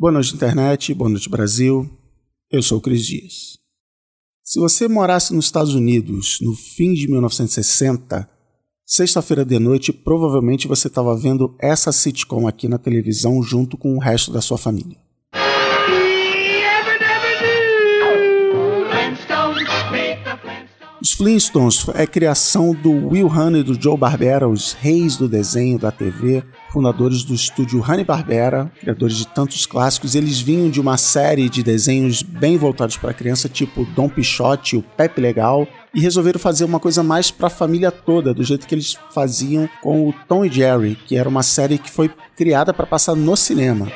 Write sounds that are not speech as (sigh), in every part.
Boa noite, internet. Boa noite, Brasil. Eu sou o Cris Dias. Se você morasse nos Estados Unidos no fim de 1960, sexta-feira de noite, provavelmente você estava vendo essa sitcom aqui na televisão junto com o resto da sua família. Os Flintstones é criação do Will Haney e do Joe Barbera, os reis do desenho da TV, fundadores do estúdio Hanna-Barbera, criadores de tantos clássicos. Eles vinham de uma série de desenhos bem voltados para criança, tipo Dom Pichote, o Pepe Legal, e resolveram fazer uma coisa mais para a família toda, do jeito que eles faziam com o Tom e Jerry, que era uma série que foi criada para passar no cinema.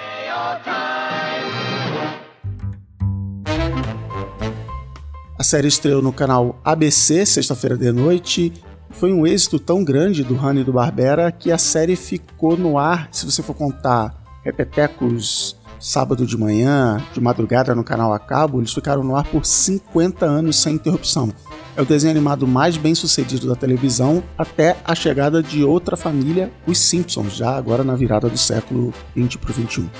A série estreou no canal ABC, sexta-feira de noite. Foi um êxito tão grande do Honey do Barbera que a série ficou no ar, se você for contar repetecos sábado de manhã, de madrugada no canal a cabo, eles ficaram no ar por 50 anos sem interrupção. É o desenho animado mais bem sucedido da televisão até a chegada de outra família, os Simpsons, já agora na virada do século 20 para o 21.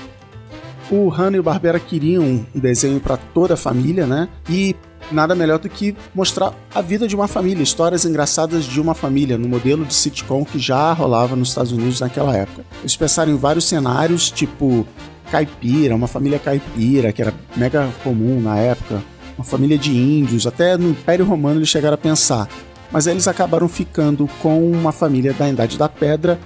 O Hanna e o Barbera queriam um desenho para toda a família, né? E nada melhor do que mostrar a vida de uma família, histórias engraçadas de uma família, no modelo de sitcom que já rolava nos Estados Unidos naquela época. Eles pensaram em vários cenários, tipo caipira, uma família caipira, que era mega comum na época, uma família de índios, até no Império Romano eles chegaram a pensar. Mas eles acabaram ficando com uma família da Idade da Pedra,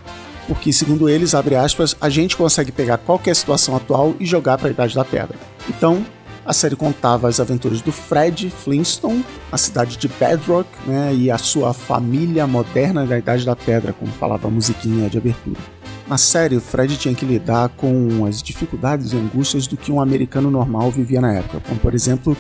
porque, segundo eles, abre aspas, a gente consegue pegar qualquer situação atual e jogar para a Idade da Pedra. Então, a série contava as aventuras do Fred Flintstone, a cidade de Bedrock, né, e a sua família moderna da Idade da Pedra, como falava a musiquinha de abertura. Na série, o Fred tinha que lidar com as dificuldades e angústias do que um americano normal vivia na época, como por exemplo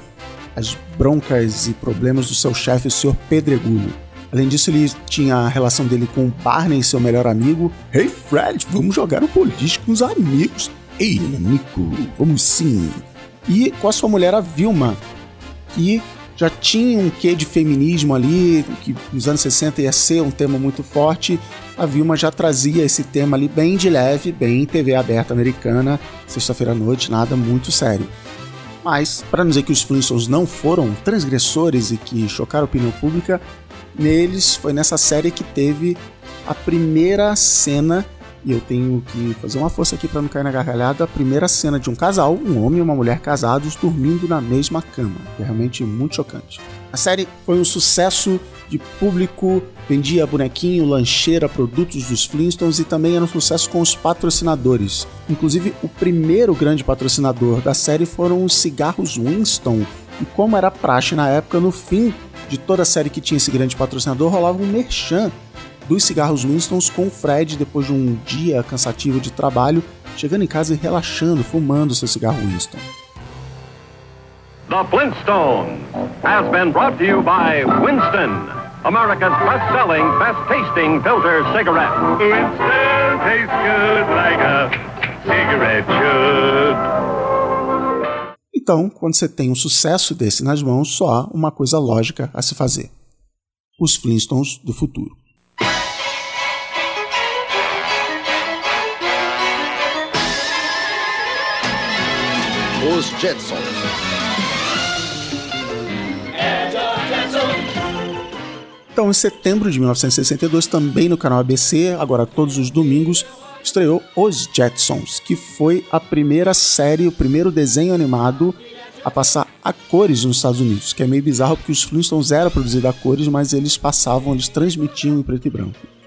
as broncas e problemas do seu chefe, o Sr. Pedregulho. Além disso, ele tinha a relação dele com o Barney, seu melhor amigo. Hey Fred, vamos jogar um boliche com os amigos. Ei, amigo, vamos sim e com a sua mulher, a Vilma, que já tinha um quê de feminismo ali, que nos anos 60 ia ser um tema muito forte. A Vilma já trazia esse tema ali bem de leve, bem TV aberta americana, sexta-feira à noite, nada muito sério. Mas, para não dizer que os Flintstones não foram transgressores e que chocaram a opinião pública, neles foi nessa série que teve a primeira cena e eu tenho que fazer uma força aqui para não cair na gargalhada. A primeira cena de um casal, um homem e uma mulher casados, dormindo na mesma cama. É realmente muito chocante. A série foi um sucesso de público, vendia bonequinho, lancheira, produtos dos Flintstones e também era um sucesso com os patrocinadores. Inclusive, o primeiro grande patrocinador da série foram os cigarros Winston. E como era praxe na época, no fim de toda a série que tinha esse grande patrocinador, rolava um merchan dos cigarros Winstons com o Fred depois de um dia cansativo de trabalho, chegando em casa e relaxando, fumando seu cigarro Winston. The Flintstones has been brought to you by Winston, America's best-selling, best-tasting filter cigarette. Winston tastes good like a cigarette should. Então, quando você tem um sucesso desse nas mãos, só há uma coisa lógica a se fazer: os Flintstones do futuro. Os Jetsons. Então, em setembro de 1962, também no canal ABC, agora todos os domingos, estreou Os Jetsons, que foi a primeira série, o primeiro desenho animado a passar a cores nos Estados Unidos, que é meio bizarro porque os Flintstones eram produzidos a cores, mas eles passavam, eles transmitiam em preto e branco.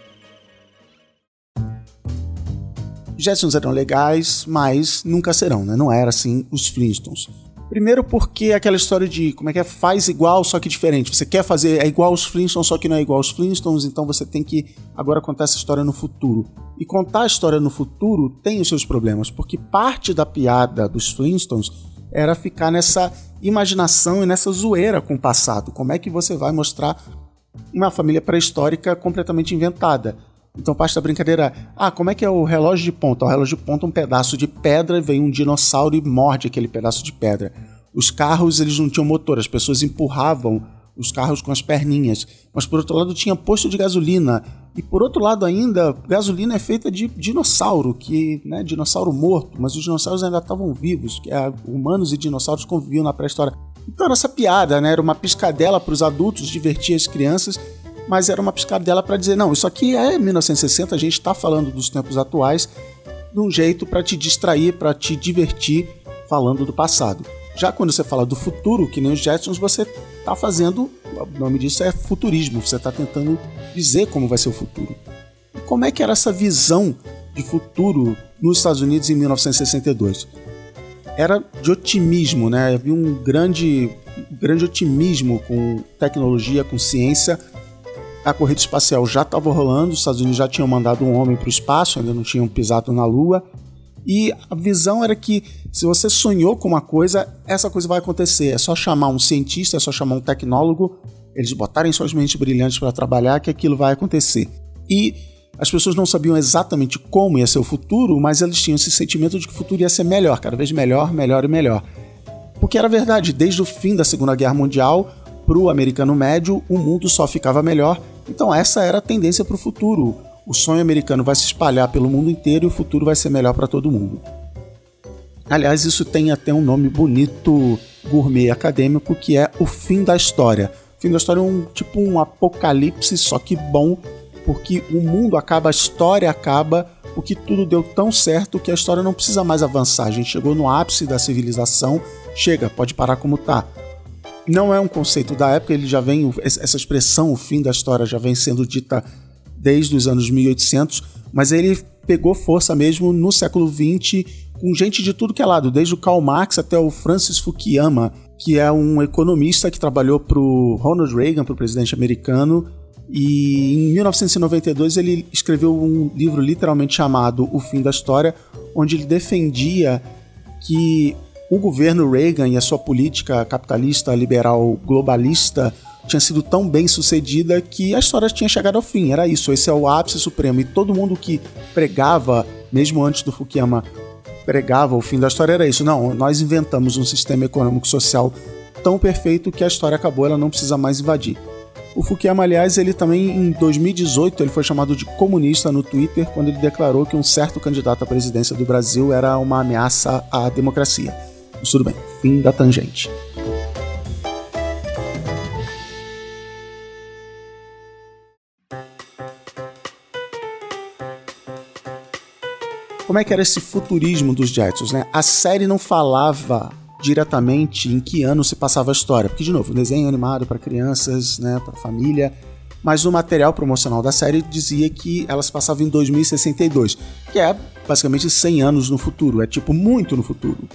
Jetsons eram legais, mas nunca serão, né? Não era assim os Flintstones. Primeiro porque aquela história de como é que é, faz igual, só que diferente. Você quer fazer é igual aos Flintstones, só que não é igual aos Flintstones, então você tem que agora contar essa história no futuro. E contar a história no futuro tem os seus problemas, porque parte da piada dos Flintstones era ficar nessa imaginação e nessa zoeira com o passado. Como é que você vai mostrar uma família pré-histórica completamente inventada? Então parte da brincadeira é, ah, como é que é o relógio de ponta? O relógio de ponta é um pedaço de pedra, vem um dinossauro e morde aquele pedaço de pedra. Os carros, eles não tinham motor, as pessoas empurravam os carros com as perninhas. Mas por outro lado tinha posto de gasolina. E por outro lado ainda, gasolina é feita de dinossauro, que, né, dinossauro morto, mas os dinossauros ainda estavam vivos, que é, humanos e dinossauros conviviam na pré-história. Então era essa piada, né? Era uma piscadela para os adultos, divertir as crianças, mas era uma piscadela para dizer, não, isso aqui é 1960, a gente está falando dos tempos atuais, de um jeito para te distrair, para te divertir, falando do passado. Já quando você fala do futuro, que nem os Jetsons, você está fazendo, o nome disso é futurismo, você está tentando dizer como vai ser o futuro. E como é que era essa visão de futuro nos Estados Unidos em 1962? Era de otimismo, né? Havia um grande, grande otimismo com tecnologia, com ciência. A corrida espacial já estava rolando, os Estados Unidos já tinham mandado um homem para o espaço, ainda não tinham pisado na Lua. E a visão era que se você sonhou com uma coisa, essa coisa vai acontecer. É só chamar um cientista, é só chamar um tecnólogo, eles botarem suas mentes brilhantes para trabalhar que aquilo vai acontecer. E as pessoas não sabiam exatamente como ia ser o futuro, mas eles tinham esse sentimento de que o futuro ia ser melhor, cada vez melhor, melhor e melhor. Porque era verdade, desde o fim da Segunda Guerra Mundial, para o americano médio, o mundo só ficava melhor. Então essa era a tendência para o futuro o sonho americano vai se espalhar pelo mundo inteiro e o futuro vai ser melhor para todo mundo. Aliás, isso tem até um nome bonito gourmet acadêmico que é o fim da história. O fim da história é um tipo um apocalipse, só que bom, porque o mundo acaba, a história acaba, porque tudo deu tão certo que a história não precisa mais avançar. A gente chegou no ápice da civilização, chega, pode parar como tá. Não é um conceito da época, ele já vem essa expressão, o fim da história já vem sendo dita desde os anos 1800, mas ele pegou força mesmo no século XX com gente de tudo que é lado, desde o Karl Marx até o Francis Fukuyama, que é um economista que trabalhou para o Ronald Reagan, para o presidente americano, e em 1992 ele escreveu um livro literalmente chamado O Fim da História, onde ele defendia que o governo Reagan e a sua política capitalista, liberal, globalista tinha sido tão bem sucedida que a história tinha chegado ao fim. Era isso, esse é o ápice supremo. E todo mundo que pregava, mesmo antes do Fukuyama, pregava o fim da história era isso. Não, nós inventamos um sistema econômico social tão perfeito que a história acabou, ela não precisa mais invadir. O Fukuyama, aliás, ele também em 2018 ele foi chamado de comunista no Twitter quando ele declarou que um certo candidato à presidência do Brasil era uma ameaça à democracia. Mas tudo bem, fim da tangente. como é que era esse futurismo dos Jetsons, né? A série não falava diretamente em que ano se passava a história, porque de novo, desenho animado para crianças, né, para família, mas o material promocional da série dizia que ela se passava em 2062, que é basicamente 100 anos no futuro, é tipo muito no futuro.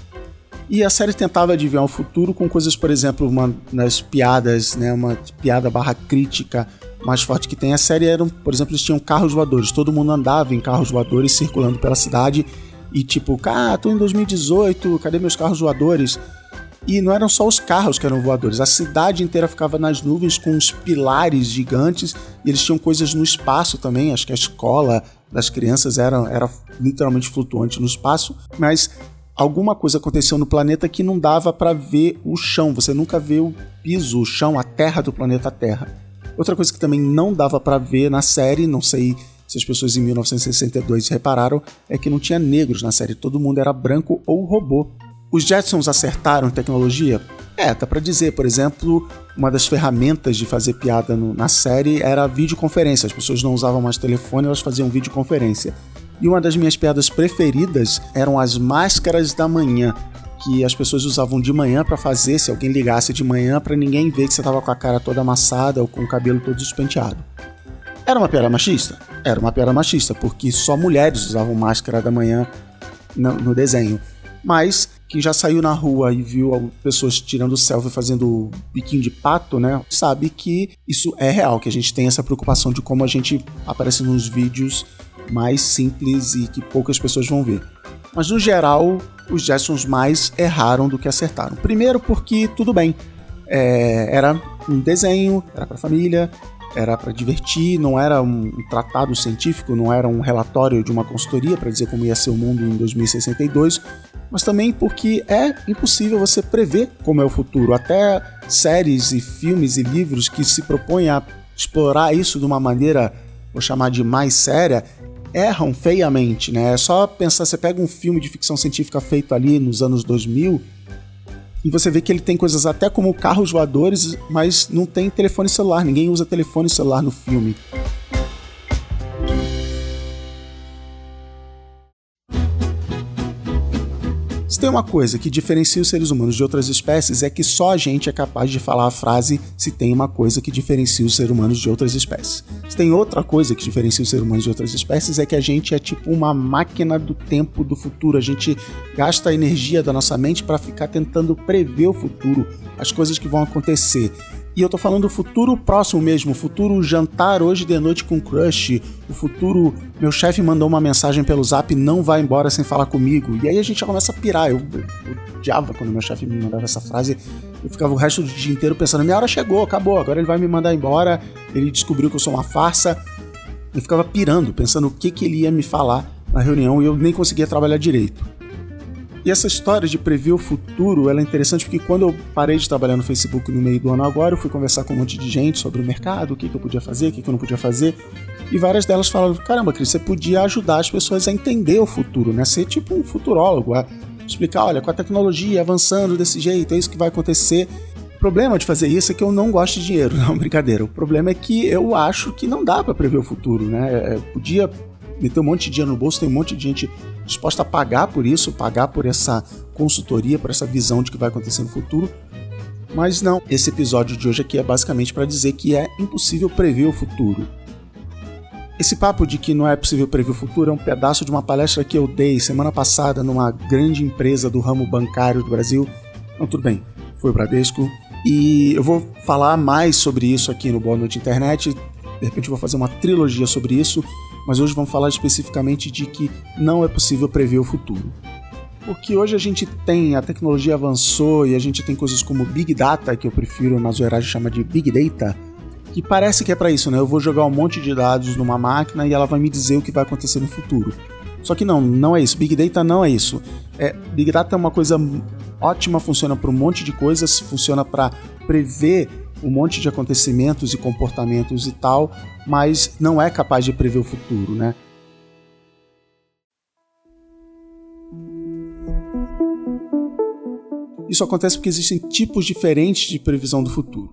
E a série tentava adivinhar o futuro com coisas, por exemplo, uma nas piadas, né, uma piada barra crítica mais forte que tem a série eram, por exemplo, eles tinham carros voadores. Todo mundo andava em carros voadores circulando pela cidade e tipo, ah, tô em 2018, cadê meus carros voadores? E não eram só os carros que eram voadores, a cidade inteira ficava nas nuvens com uns pilares gigantes e eles tinham coisas no espaço também. Acho que a escola das crianças era, era literalmente flutuante no espaço, mas alguma coisa aconteceu no planeta que não dava para ver o chão. Você nunca vê o piso, o chão, a terra do planeta Terra. Outra coisa que também não dava para ver na série, não sei se as pessoas em 1962 repararam, é que não tinha negros na série, todo mundo era branco ou robô. Os Jetsons acertaram tecnologia? É, dá pra dizer, por exemplo, uma das ferramentas de fazer piada no, na série era a videoconferência. As pessoas não usavam mais telefone, elas faziam videoconferência. E uma das minhas piadas preferidas eram as máscaras da manhã que as pessoas usavam de manhã para fazer, se alguém ligasse de manhã, para ninguém ver que você tava com a cara toda amassada ou com o cabelo todo despenteado. Era uma piada machista? Era uma piada machista, porque só mulheres usavam máscara da manhã no, no desenho. Mas quem já saiu na rua e viu pessoas tirando selfie fazendo biquinho de pato, né, sabe que isso é real, que a gente tem essa preocupação de como a gente aparece nos vídeos mais simples e que poucas pessoas vão ver. Mas no geral, os Jetsons mais erraram do que acertaram. Primeiro porque tudo bem, é, era um desenho, era para família, era para divertir, não era um tratado científico, não era um relatório de uma consultoria para dizer como ia ser o mundo em 2062, mas também porque é impossível você prever como é o futuro. Até séries e filmes e livros que se propõem a explorar isso de uma maneira, vou chamar de mais séria, erram feiamente, né? É só pensar, você pega um filme de ficção científica feito ali nos anos 2000 e você vê que ele tem coisas até como carros voadores, mas não tem telefone celular, ninguém usa telefone celular no filme. Se tem uma coisa que diferencia os seres humanos de outras espécies é que só a gente é capaz de falar a frase se tem uma coisa que diferencia os seres humanos de outras espécies. Se tem outra coisa que diferencia os seres humanos de outras espécies é que a gente é tipo uma máquina do tempo do futuro. A gente gasta a energia da nossa mente para ficar tentando prever o futuro, as coisas que vão acontecer. E eu tô falando do futuro próximo mesmo, o futuro jantar hoje de noite com crush, o futuro meu chefe mandou uma mensagem pelo zap não vai embora sem falar comigo. E aí a gente já começa a pirar. Eu, eu odiava quando meu chefe me mandava essa frase. Eu ficava o resto do dia inteiro pensando, minha hora chegou, acabou, agora ele vai me mandar embora. Ele descobriu que eu sou uma farsa. Eu ficava pirando, pensando o que, que ele ia me falar na reunião e eu nem conseguia trabalhar direito. E essa história de prever o futuro, ela é interessante porque quando eu parei de trabalhar no Facebook no meio do ano agora, eu fui conversar com um monte de gente sobre o mercado, o que, que eu podia fazer, o que, que eu não podia fazer. E várias delas falaram: caramba, Cris, você podia ajudar as pessoas a entender o futuro, né? Ser tipo um futurólogo, a explicar: olha, com a tecnologia avançando desse jeito, é isso que vai acontecer. O problema de fazer isso é que eu não gosto de dinheiro, (laughs) não, brincadeira. O problema é que eu acho que não dá para prever o futuro, né? Eu é, podia meter um monte de dinheiro no bolso, tem um monte de gente disposta a pagar por isso, pagar por essa consultoria, por essa visão de que vai acontecer no futuro. Mas não, esse episódio de hoje aqui é basicamente para dizer que é impossível prever o futuro. Esse papo de que não é possível prever o futuro é um pedaço de uma palestra que eu dei semana passada numa grande empresa do ramo bancário do Brasil. Não, tudo bem, foi o Bradesco. E eu vou falar mais sobre isso aqui no Boa Noite Internet. De repente vou fazer uma trilogia sobre isso mas hoje vamos falar especificamente de que não é possível prever o futuro. Porque hoje a gente tem, a tecnologia avançou e a gente tem coisas como Big Data, que eu prefiro na zoeiragem chamar de Big Data, que parece que é para isso, né? Eu vou jogar um monte de dados numa máquina e ela vai me dizer o que vai acontecer no futuro. Só que não, não é isso. Big Data não é isso. É, Big Data é uma coisa ótima, funciona para um monte de coisas, funciona para prever um monte de acontecimentos e comportamentos e tal, mas não é capaz de prever o futuro, né? Isso acontece porque existem tipos diferentes de previsão do futuro.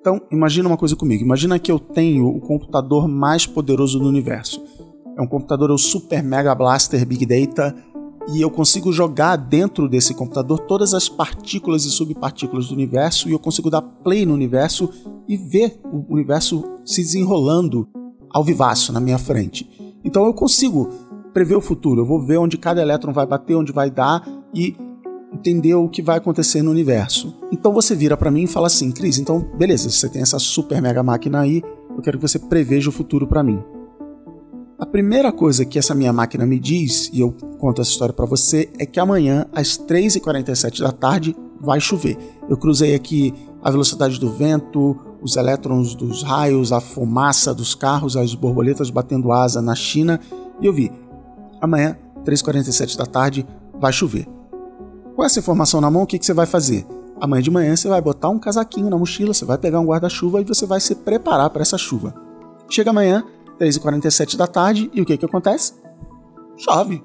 Então, imagina uma coisa comigo. Imagina que eu tenho o computador mais poderoso do universo. É um computador, é o Super Mega Blaster Big Data e eu consigo jogar dentro desse computador todas as partículas e subpartículas do universo e eu consigo dar play no universo e ver o universo se desenrolando ao vivaço na minha frente. Então eu consigo prever o futuro, eu vou ver onde cada elétron vai bater, onde vai dar e entender o que vai acontecer no universo. Então você vira para mim e fala assim, Cris, então beleza, você tem essa super mega máquina aí, eu quero que você preveja o futuro para mim. A primeira coisa que essa minha máquina me diz, e eu conto essa história para você, é que amanhã, às 3h47 da tarde, vai chover. Eu cruzei aqui a velocidade do vento, os elétrons dos raios, a fumaça dos carros, as borboletas batendo asa na China, e eu vi, amanhã, 3h47 da tarde, vai chover. Com essa informação na mão, o que, que você vai fazer? Amanhã de manhã você vai botar um casaquinho na mochila, você vai pegar um guarda-chuva e você vai se preparar para essa chuva. Chega amanhã, 3h47 da tarde, e o que que acontece? Chove.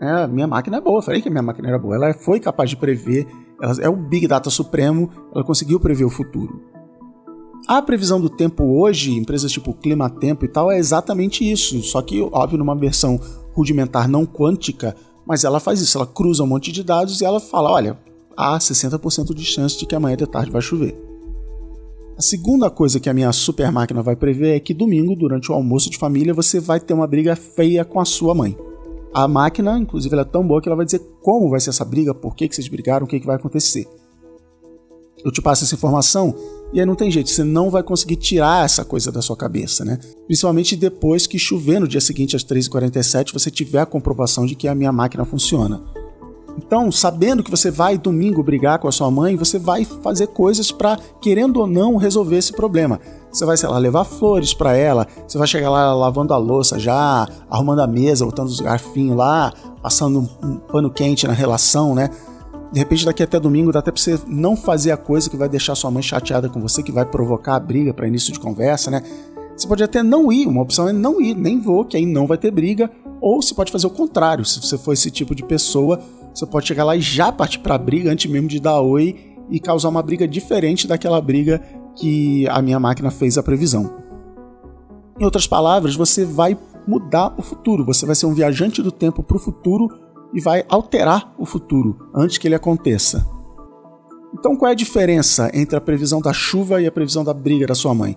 É, minha máquina é boa, falei que minha máquina era boa. Ela foi capaz de prever, ela é o Big Data supremo, ela conseguiu prever o futuro. A previsão do tempo hoje, empresas tipo Clima Tempo e tal, é exatamente isso, só que, óbvio, numa versão rudimentar não quântica, mas ela faz isso, ela cruza um monte de dados e ela fala, olha, há 60% de chance de que amanhã de tarde vai chover. A segunda coisa que a minha super máquina vai prever é que domingo, durante o almoço de família, você vai ter uma briga feia com a sua mãe. A máquina, inclusive, é tão boa que ela vai dizer como vai ser essa briga, por que, que vocês brigaram, o que, que vai acontecer. Eu te passo essa informação e aí não tem jeito, você não vai conseguir tirar essa coisa da sua cabeça, né? Principalmente depois que chover no dia seguinte às 3h47 você tiver a comprovação de que a minha máquina funciona. Então, sabendo que você vai domingo brigar com a sua mãe, você vai fazer coisas para, querendo ou não, resolver esse problema. Você vai, sei lá, levar flores para ela, você vai chegar lá lavando a louça já, arrumando a mesa, botando os garfinhos lá, passando um, um pano quente na relação, né? De repente, daqui até domingo, dá até pra você não fazer a coisa que vai deixar sua mãe chateada com você, que vai provocar a briga para início de conversa, né? Você pode até não ir, uma opção é não ir, nem vou, que aí não vai ter briga. Ou você pode fazer o contrário, se você for esse tipo de pessoa, você pode chegar lá e já partir pra briga antes mesmo de dar oi e causar uma briga diferente daquela briga que a minha máquina fez a previsão. Em outras palavras, você vai mudar o futuro, você vai ser um viajante do tempo para o futuro e vai alterar o futuro antes que ele aconteça. Então, qual é a diferença entre a previsão da chuva e a previsão da briga da sua mãe?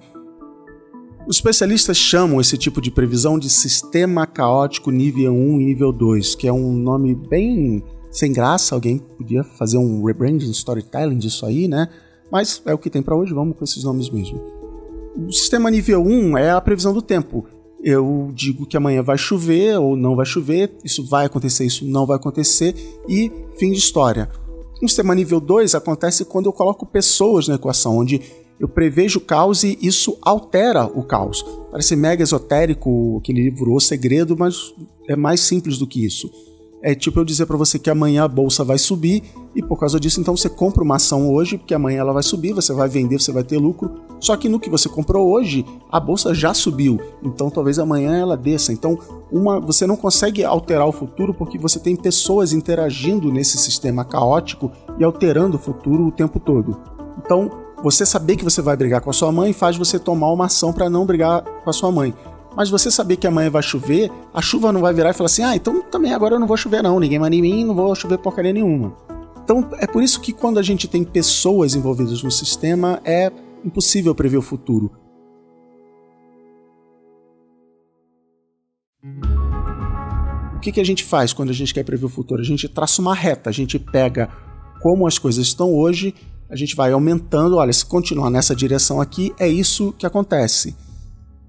Os especialistas chamam esse tipo de previsão de sistema caótico nível 1 e nível 2, que é um nome bem sem graça. Alguém podia fazer um rebranding, storytelling disso aí, né? Mas é o que tem para hoje, vamos com esses nomes mesmo. O sistema nível 1 é a previsão do tempo. Eu digo que amanhã vai chover ou não vai chover, isso vai acontecer, isso não vai acontecer, e fim de história. O sistema nível 2 acontece quando eu coloco pessoas na equação, onde eu prevejo o caos e isso altera o caos. Parece mega esotérico aquele livro O Segredo, mas é mais simples do que isso. É tipo eu dizer para você que amanhã a bolsa vai subir e por causa disso então você compra uma ação hoje, porque amanhã ela vai subir, você vai vender, você vai ter lucro. Só que no que você comprou hoje, a bolsa já subiu, então talvez amanhã ela desça. Então, uma, você não consegue alterar o futuro porque você tem pessoas interagindo nesse sistema caótico e alterando o futuro o tempo todo. Então, você saber que você vai brigar com a sua mãe faz você tomar uma ação para não brigar com a sua mãe. Mas você saber que amanhã vai chover, a chuva não vai virar e falar assim: ah, então também agora eu não vou chover, não, ninguém manda em mim, não vou chover porcaria nenhuma. Então é por isso que quando a gente tem pessoas envolvidas no sistema, é impossível prever o futuro. O que, que a gente faz quando a gente quer prever o futuro? A gente traça uma reta, a gente pega como as coisas estão hoje a gente vai aumentando, olha, se continuar nessa direção aqui, é isso que acontece.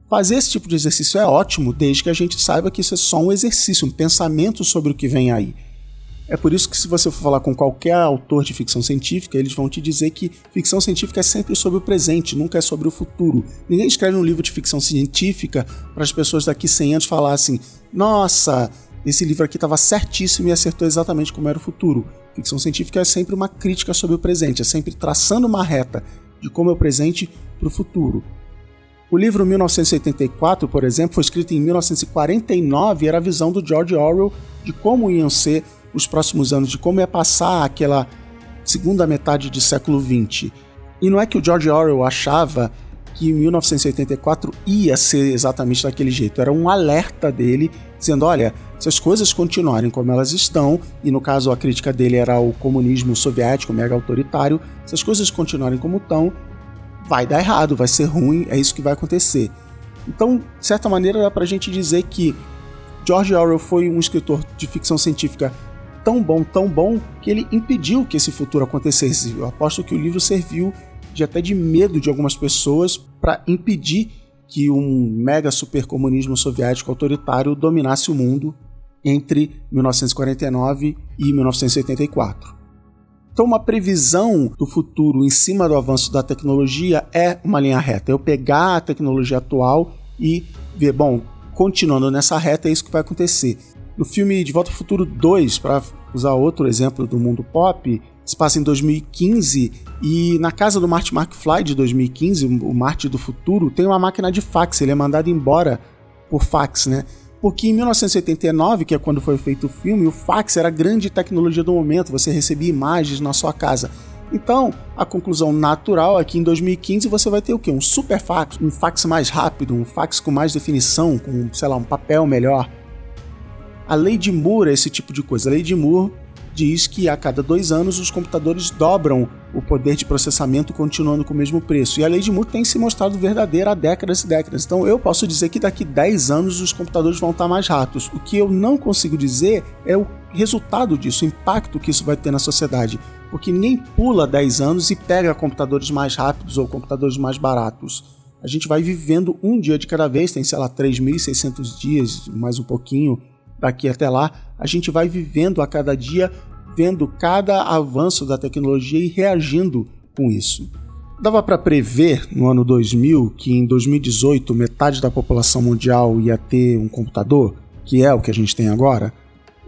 Fazer esse tipo de exercício é ótimo, desde que a gente saiba que isso é só um exercício, um pensamento sobre o que vem aí. É por isso que se você for falar com qualquer autor de ficção científica, eles vão te dizer que ficção científica é sempre sobre o presente, nunca é sobre o futuro. Ninguém escreve um livro de ficção científica para as pessoas daqui 100 anos falar assim: "Nossa, esse livro aqui estava certíssimo e acertou exatamente como era o futuro". Ficção científica é sempre uma crítica sobre o presente, é sempre traçando uma reta de como é o presente para o futuro. O livro 1984, por exemplo, foi escrito em 1949 e era a visão do George Orwell de como iam ser os próximos anos, de como ia passar aquela segunda metade do século XX. E não é que o George Orwell achava que 1984 ia ser exatamente daquele jeito, era um alerta dele dizendo: olha, se as coisas continuarem como elas estão, e no caso a crítica dele era o comunismo soviético mega autoritário, se as coisas continuarem como estão, vai dar errado, vai ser ruim, é isso que vai acontecer. Então, de certa maneira, dá pra gente dizer que George Orwell foi um escritor de ficção científica tão bom, tão bom, que ele impediu que esse futuro acontecesse. Eu aposto que o livro serviu de até de medo de algumas pessoas para impedir que um mega supercomunismo soviético autoritário dominasse o mundo entre 1949 e 1984. Então, uma previsão do futuro em cima do avanço da tecnologia é uma linha reta. Eu pegar a tecnologia atual e ver, bom, continuando nessa reta, é isso que vai acontecer. No filme De Volta ao Futuro 2, para usar outro exemplo do mundo pop, se passa em 2015 e na casa do Marty McFly de 2015, o Marty do futuro, tem uma máquina de fax, ele é mandado embora por fax, né? Porque em 1989, que é quando foi feito o filme, o fax era a grande tecnologia do momento, você recebia imagens na sua casa. Então, a conclusão natural é que em 2015 você vai ter o quê? Um super fax, um fax mais rápido, um fax com mais definição, com, sei lá, um papel melhor. A lei de Moore é esse tipo de coisa. A lei de Moore diz que a cada dois anos os computadores dobram o poder de processamento continuando com o mesmo preço. E a lei de Moore tem se mostrado verdadeira há décadas e décadas. Então eu posso dizer que daqui 10 anos os computadores vão estar mais rápidos. O que eu não consigo dizer é o resultado disso, o impacto que isso vai ter na sociedade. Porque ninguém pula 10 anos e pega computadores mais rápidos ou computadores mais baratos. A gente vai vivendo um dia de cada vez, tem, sei lá, 3.600 dias, mais um pouquinho daqui até lá. A gente vai vivendo a cada dia vendo cada avanço da tecnologia e reagindo com isso. Dava para prever no ano 2000 que em 2018 metade da população mundial ia ter um computador, que é o que a gente tem agora?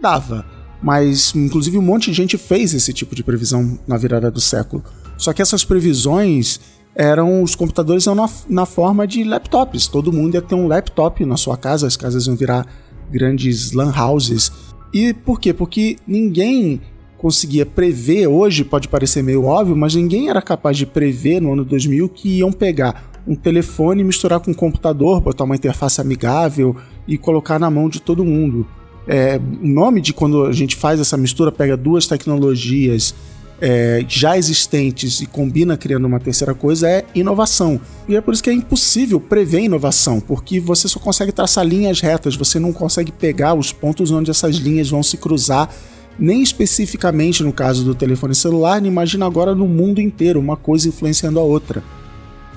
Dava, mas inclusive um monte de gente fez esse tipo de previsão na virada do século. Só que essas previsões eram os computadores na, na forma de laptops. Todo mundo ia ter um laptop na sua casa, as casas iam virar grandes lan houses. E por quê? Porque ninguém conseguia prever, hoje pode parecer meio óbvio, mas ninguém era capaz de prever no ano 2000 que iam pegar um telefone, misturar com um computador, botar uma interface amigável e colocar na mão de todo mundo. É, o nome de quando a gente faz essa mistura, pega duas tecnologias é, já existentes e combina criando uma terceira coisa é inovação. E é por isso que é impossível prever inovação, porque você só consegue traçar linhas retas, você não consegue pegar os pontos onde essas linhas vão se cruzar, nem especificamente no caso do telefone celular, imagina agora no mundo inteiro, uma coisa influenciando a outra.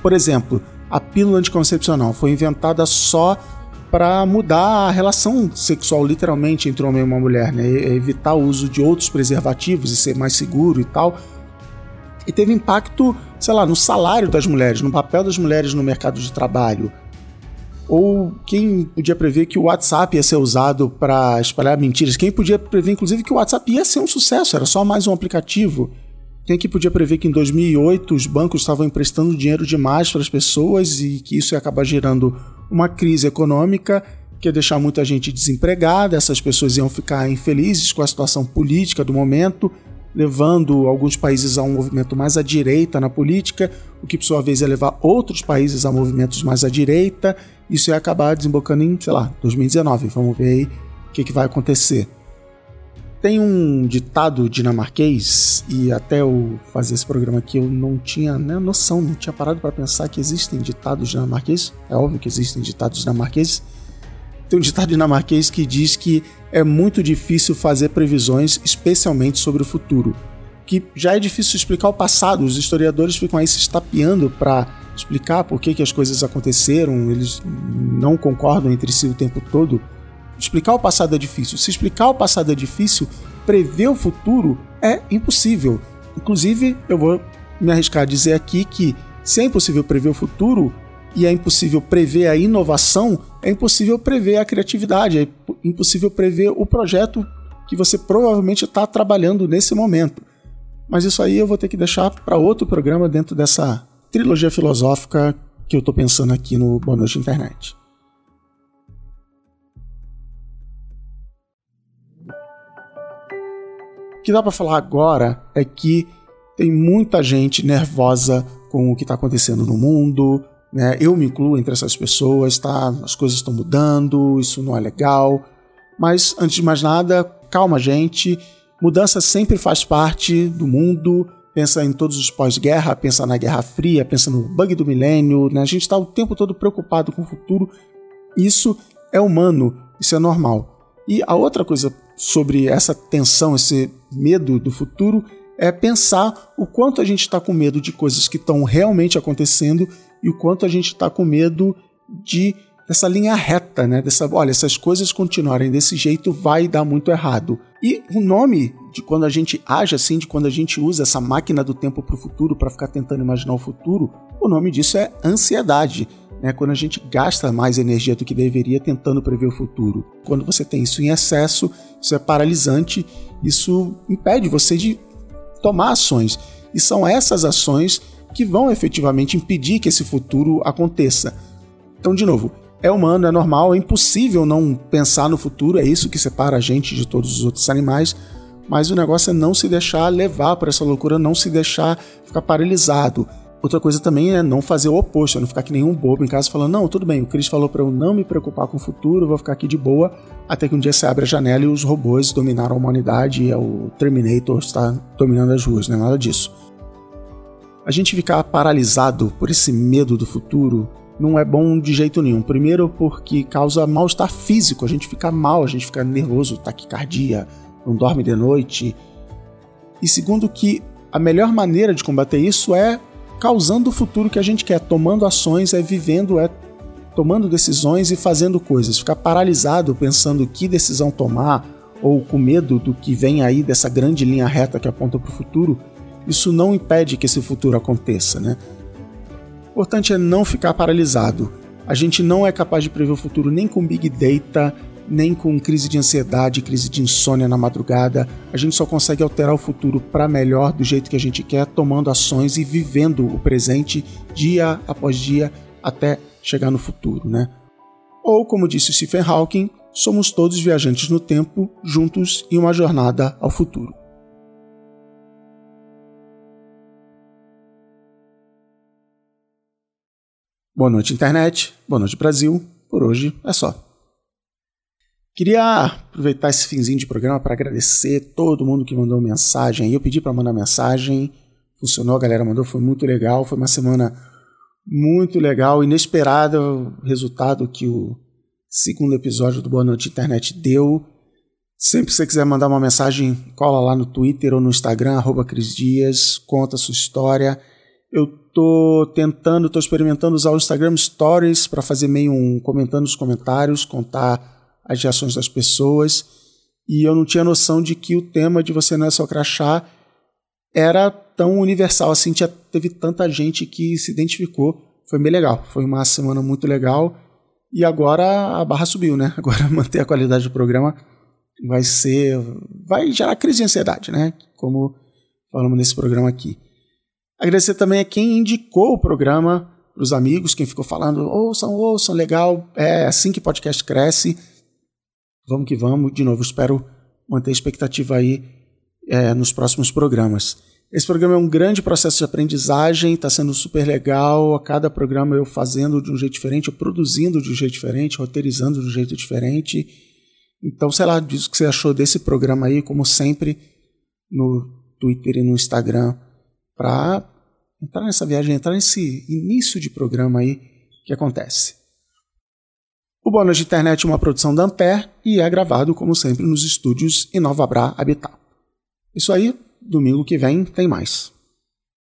Por exemplo, a pílula anticoncepcional foi inventada só para mudar a relação sexual literalmente entre homem e uma mulher, né? evitar o uso de outros preservativos e ser mais seguro e tal. E teve impacto, sei lá, no salário das mulheres, no papel das mulheres no mercado de trabalho. Ou quem podia prever que o WhatsApp ia ser usado para espalhar mentiras? Quem podia prever, inclusive, que o WhatsApp ia ser um sucesso, era só mais um aplicativo? Quem que podia prever que em 2008 os bancos estavam emprestando dinheiro demais para as pessoas e que isso ia acabar gerando uma crise econômica que ia deixar muita gente desempregada, essas pessoas iam ficar infelizes com a situação política do momento, levando alguns países a um movimento mais à direita na política, o que por sua vez ia levar outros países a movimentos mais à direita. Isso ia acabar desembocando em, sei lá, 2019. Vamos ver aí o que, que vai acontecer. Tem um ditado dinamarquês, e até eu fazer esse programa aqui eu não tinha né, noção, não tinha parado para pensar que existem ditados dinamarqueses. É óbvio que existem ditados dinamarqueses. Tem um ditado dinamarquês que diz que é muito difícil fazer previsões, especialmente sobre o futuro. Que já é difícil explicar o passado, os historiadores ficam aí se estapeando para explicar por que, que as coisas aconteceram, eles não concordam entre si o tempo todo. Explicar o passado é difícil. Se explicar o passado é difícil, prever o futuro é impossível. Inclusive, eu vou me arriscar a dizer aqui que se é impossível prever o futuro e é impossível prever a inovação, é impossível prever a criatividade, é impossível prever o projeto que você provavelmente está trabalhando nesse momento. Mas isso aí eu vou ter que deixar para outro programa dentro dessa trilogia filosófica que eu estou pensando aqui no Boa Noite Internet. Que dá para falar agora é que tem muita gente nervosa com o que está acontecendo no mundo, né? Eu me incluo entre essas pessoas, tá? As coisas estão mudando, isso não é legal. Mas antes de mais nada, calma, gente. Mudança sempre faz parte do mundo. Pensa em todos os pós-guerra, pensa na Guerra Fria, pensa no bug do milênio, né? A gente está o tempo todo preocupado com o futuro. Isso é humano, isso é normal. E a outra coisa sobre essa tensão, esse medo do futuro, é pensar o quanto a gente está com medo de coisas que estão realmente acontecendo e o quanto a gente está com medo de dessa linha reta, né? Dessa, olha, essas coisas continuarem desse jeito vai dar muito errado. E o nome de quando a gente age assim, de quando a gente usa essa máquina do tempo para o futuro para ficar tentando imaginar o futuro, o nome disso é ansiedade né, quando a gente gasta mais energia do que deveria tentando prever o futuro. Quando você tem isso em excesso, isso é paralisante, isso impede você de tomar ações. E são essas ações que vão efetivamente impedir que esse futuro aconteça. Então, de novo, é humano, é normal, é impossível não pensar no futuro, é isso que separa a gente de todos os outros animais, mas o negócio é não se deixar levar por essa loucura, não se deixar ficar paralisado. Outra coisa também é não fazer o oposto, é não ficar que nenhum bobo em casa falando, não, tudo bem, o Chris falou para eu não me preocupar com o futuro, vou ficar aqui de boa, até que um dia você abre a janela e os robôs dominaram a humanidade e o Terminator está dominando as ruas, não é nada disso. A gente ficar paralisado por esse medo do futuro não é bom de jeito nenhum. Primeiro porque causa mal-estar físico, a gente fica mal, a gente fica nervoso, taquicardia, não dorme de noite. E segundo que a melhor maneira de combater isso é causando o futuro que a gente quer, tomando ações, é vivendo, é tomando decisões e fazendo coisas. Ficar paralisado pensando que decisão tomar ou com medo do que vem aí dessa grande linha reta que aponta para o futuro, isso não impede que esse futuro aconteça, né? O importante é não ficar paralisado. A gente não é capaz de prever o futuro nem com Big Data, nem com crise de ansiedade, crise de insônia na madrugada. A gente só consegue alterar o futuro para melhor do jeito que a gente quer, tomando ações e vivendo o presente dia após dia até chegar no futuro, né? Ou, como disse Stephen Hawking, somos todos viajantes no tempo, juntos em uma jornada ao futuro. Boa noite, internet. Boa noite, Brasil. Por hoje é só. Queria aproveitar esse finzinho de programa para agradecer todo mundo que mandou mensagem. Eu pedi para mandar mensagem, funcionou, a galera mandou, foi muito legal. Foi uma semana muito legal, inesperada o resultado que o segundo episódio do Boa Noite Internet deu. Sempre que você quiser mandar uma mensagem, cola lá no Twitter ou no Instagram, arroba Cris Dias, conta a sua história. Eu tô tentando, tô experimentando usar o Instagram Stories para fazer meio um comentando os comentários, contar as reações das pessoas, e eu não tinha noção de que o tema de Você Não É Só Crachá era tão universal assim, tinha, teve tanta gente que se identificou, foi bem legal, foi uma semana muito legal, e agora a barra subiu, né? (laughs) Agora manter a qualidade do programa vai ser, vai gerar crise de ansiedade, né? Como falamos nesse programa aqui. Agradecer também a quem indicou o programa para os amigos, quem ficou falando, ouçam, ouçam, legal, é assim que podcast cresce. Vamos que vamos. De novo, espero manter a expectativa aí é, nos próximos programas. Esse programa é um grande processo de aprendizagem, está sendo super legal. A cada programa eu fazendo de um jeito diferente, eu produzindo de um jeito diferente, roteirizando de um jeito diferente. Então, sei lá, diz o que você achou desse programa aí, como sempre, no Twitter e no Instagram, para entrar nessa viagem, entrar nesse início de programa aí que acontece. O Bônus de Internet é uma produção da Ampere e é gravado, como sempre, nos estúdios em Nova Bra Habitat. Isso aí, domingo que vem tem mais.